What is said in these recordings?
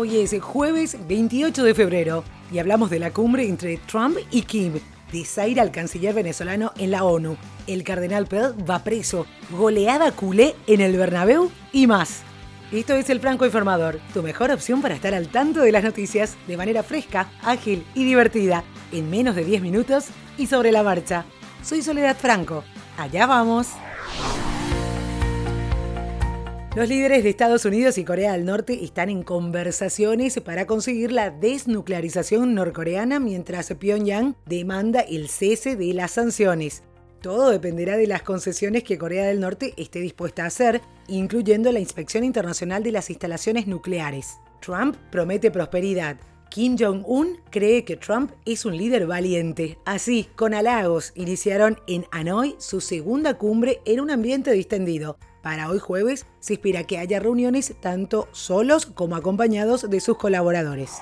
Hoy es jueves 28 de febrero y hablamos de la cumbre entre Trump y Kim, desaire al canciller venezolano en la ONU, el cardenal Pell va preso, goleada culé en el Bernabéu y más. Esto es El Franco Informador, tu mejor opción para estar al tanto de las noticias de manera fresca, ágil y divertida, en menos de 10 minutos y sobre la marcha. Soy Soledad Franco. Allá vamos. Los líderes de Estados Unidos y Corea del Norte están en conversaciones para conseguir la desnuclearización norcoreana mientras Pyongyang demanda el cese de las sanciones. Todo dependerá de las concesiones que Corea del Norte esté dispuesta a hacer, incluyendo la inspección internacional de las instalaciones nucleares. Trump promete prosperidad. Kim Jong-un cree que Trump es un líder valiente. Así, con halagos, iniciaron en Hanoi su segunda cumbre en un ambiente distendido. Para hoy jueves se espera que haya reuniones tanto solos como acompañados de sus colaboradores.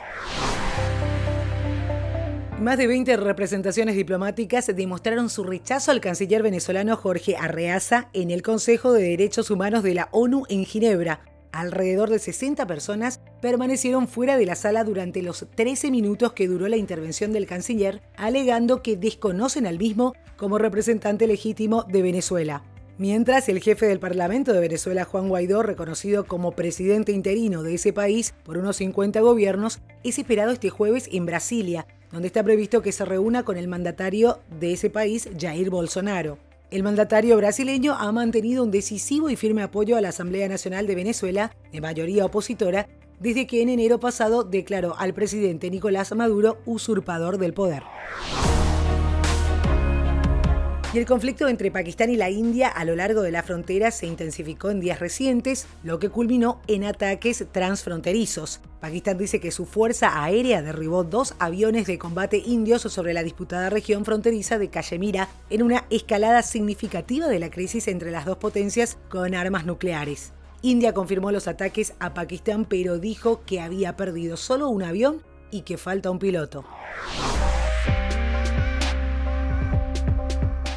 Más de 20 representaciones diplomáticas demostraron su rechazo al canciller venezolano Jorge Arreaza en el Consejo de Derechos Humanos de la ONU en Ginebra. Alrededor de 60 personas permanecieron fuera de la sala durante los 13 minutos que duró la intervención del canciller, alegando que desconocen al mismo como representante legítimo de Venezuela. Mientras el jefe del Parlamento de Venezuela, Juan Guaidó, reconocido como presidente interino de ese país por unos 50 gobiernos, es esperado este jueves en Brasilia, donde está previsto que se reúna con el mandatario de ese país, Jair Bolsonaro. El mandatario brasileño ha mantenido un decisivo y firme apoyo a la Asamblea Nacional de Venezuela, de mayoría opositora, desde que en enero pasado declaró al presidente Nicolás Maduro usurpador del poder. Y el conflicto entre Pakistán y la India a lo largo de la frontera se intensificó en días recientes, lo que culminó en ataques transfronterizos. Pakistán dice que su fuerza aérea derribó dos aviones de combate indios sobre la disputada región fronteriza de Cachemira en una escalada significativa de la crisis entre las dos potencias con armas nucleares. India confirmó los ataques a Pakistán pero dijo que había perdido solo un avión y que falta un piloto.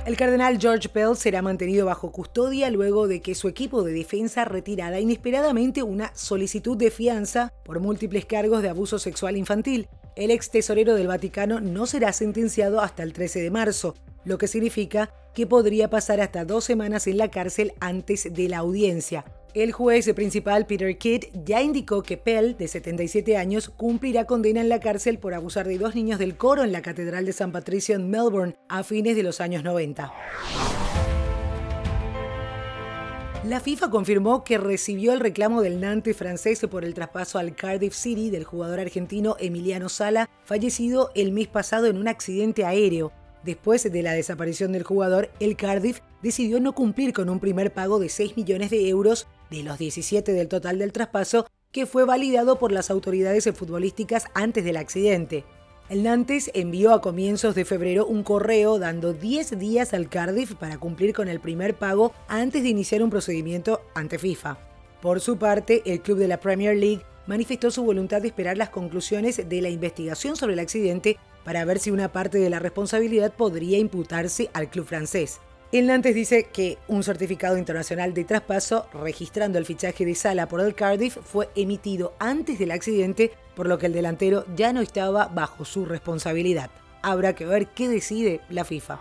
El cardenal George Pell será mantenido bajo custodia luego de que su equipo de defensa retirara inesperadamente una solicitud de fianza por múltiples cargos de abuso sexual infantil. El ex tesorero del Vaticano no será sentenciado hasta el 13 de marzo, lo que significa que podría pasar hasta dos semanas en la cárcel antes de la audiencia. El juez principal Peter Kidd ya indicó que Pell, de 77 años, cumplirá condena en la cárcel por abusar de dos niños del coro en la Catedral de San Patricio en Melbourne a fines de los años 90. La FIFA confirmó que recibió el reclamo del Nantes francés por el traspaso al Cardiff City del jugador argentino Emiliano Sala, fallecido el mes pasado en un accidente aéreo. Después de la desaparición del jugador, el Cardiff decidió no cumplir con un primer pago de 6 millones de euros de los 17 del total del traspaso que fue validado por las autoridades futbolísticas antes del accidente. El Nantes envió a comienzos de febrero un correo dando 10 días al Cardiff para cumplir con el primer pago antes de iniciar un procedimiento ante FIFA. Por su parte, el club de la Premier League manifestó su voluntad de esperar las conclusiones de la investigación sobre el accidente para ver si una parte de la responsabilidad podría imputarse al club francés. El dice que un certificado internacional de traspaso registrando el fichaje de Sala por el Cardiff fue emitido antes del accidente, por lo que el delantero ya no estaba bajo su responsabilidad. Habrá que ver qué decide la FIFA.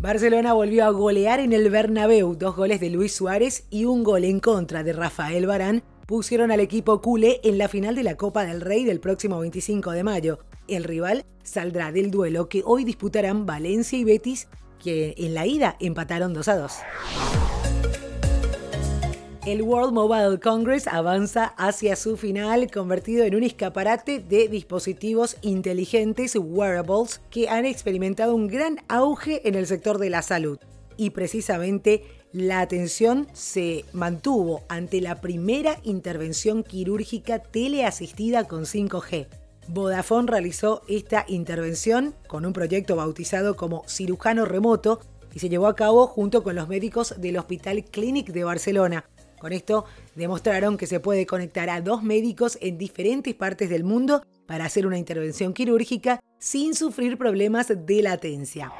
Barcelona volvió a golear en el Bernabéu, dos goles de Luis Suárez y un gol en contra de Rafael Barán pusieron al equipo culé en la final de la Copa del Rey del próximo 25 de mayo. El rival saldrá del duelo que hoy disputarán Valencia y Betis, que en la ida empataron 2 a 2. El World Mobile Congress avanza hacia su final, convertido en un escaparate de dispositivos inteligentes wearables que han experimentado un gran auge en el sector de la salud. Y precisamente la atención se mantuvo ante la primera intervención quirúrgica teleasistida con 5G. Vodafone realizó esta intervención con un proyecto bautizado como cirujano remoto y se llevó a cabo junto con los médicos del Hospital Clinic de Barcelona. Con esto demostraron que se puede conectar a dos médicos en diferentes partes del mundo para hacer una intervención quirúrgica sin sufrir problemas de latencia.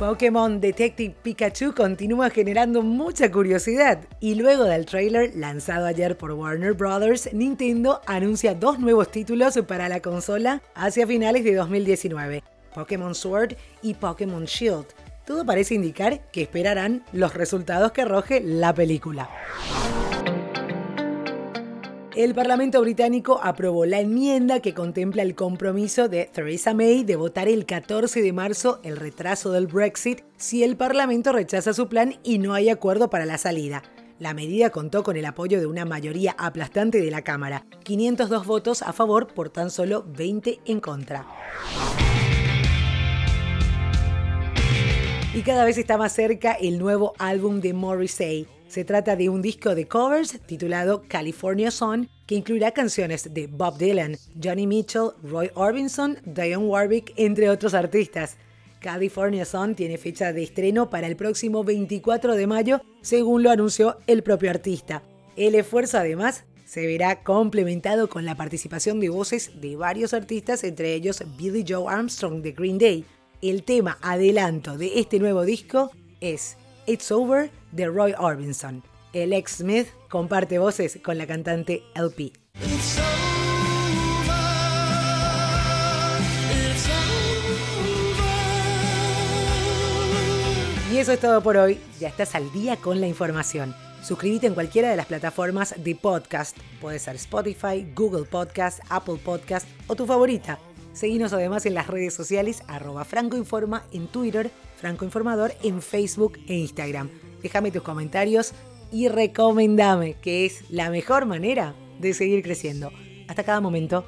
Pokémon Detective Pikachu continúa generando mucha curiosidad y luego del trailer lanzado ayer por Warner Bros., Nintendo anuncia dos nuevos títulos para la consola hacia finales de 2019, Pokémon Sword y Pokémon Shield. Todo parece indicar que esperarán los resultados que arroje la película. El Parlamento británico aprobó la enmienda que contempla el compromiso de Theresa May de votar el 14 de marzo el retraso del Brexit si el Parlamento rechaza su plan y no hay acuerdo para la salida. La medida contó con el apoyo de una mayoría aplastante de la Cámara, 502 votos a favor por tan solo 20 en contra. Y cada vez está más cerca el nuevo álbum de Morrissey. Se trata de un disco de covers titulado California Sun, que incluirá canciones de Bob Dylan, Johnny Mitchell, Roy Orbison, Dionne Warwick, entre otros artistas. California Sun tiene fecha de estreno para el próximo 24 de mayo, según lo anunció el propio artista. El esfuerzo además se verá complementado con la participación de voces de varios artistas, entre ellos Billy Joe Armstrong de Green Day. El tema adelanto de este nuevo disco es It's Over de Roy Orbison. El ex Smith comparte voces con la cantante LP. Y eso es todo por hoy. Ya estás al día con la información. Suscríbete en cualquiera de las plataformas de podcast. Puede ser Spotify, Google Podcast, Apple Podcast o tu favorita. Seguinos además en las redes sociales arroba francoinforma en Twitter, francoinformador en Facebook e Instagram. Déjame tus comentarios y recomendame, que es la mejor manera de seguir creciendo. Hasta cada momento.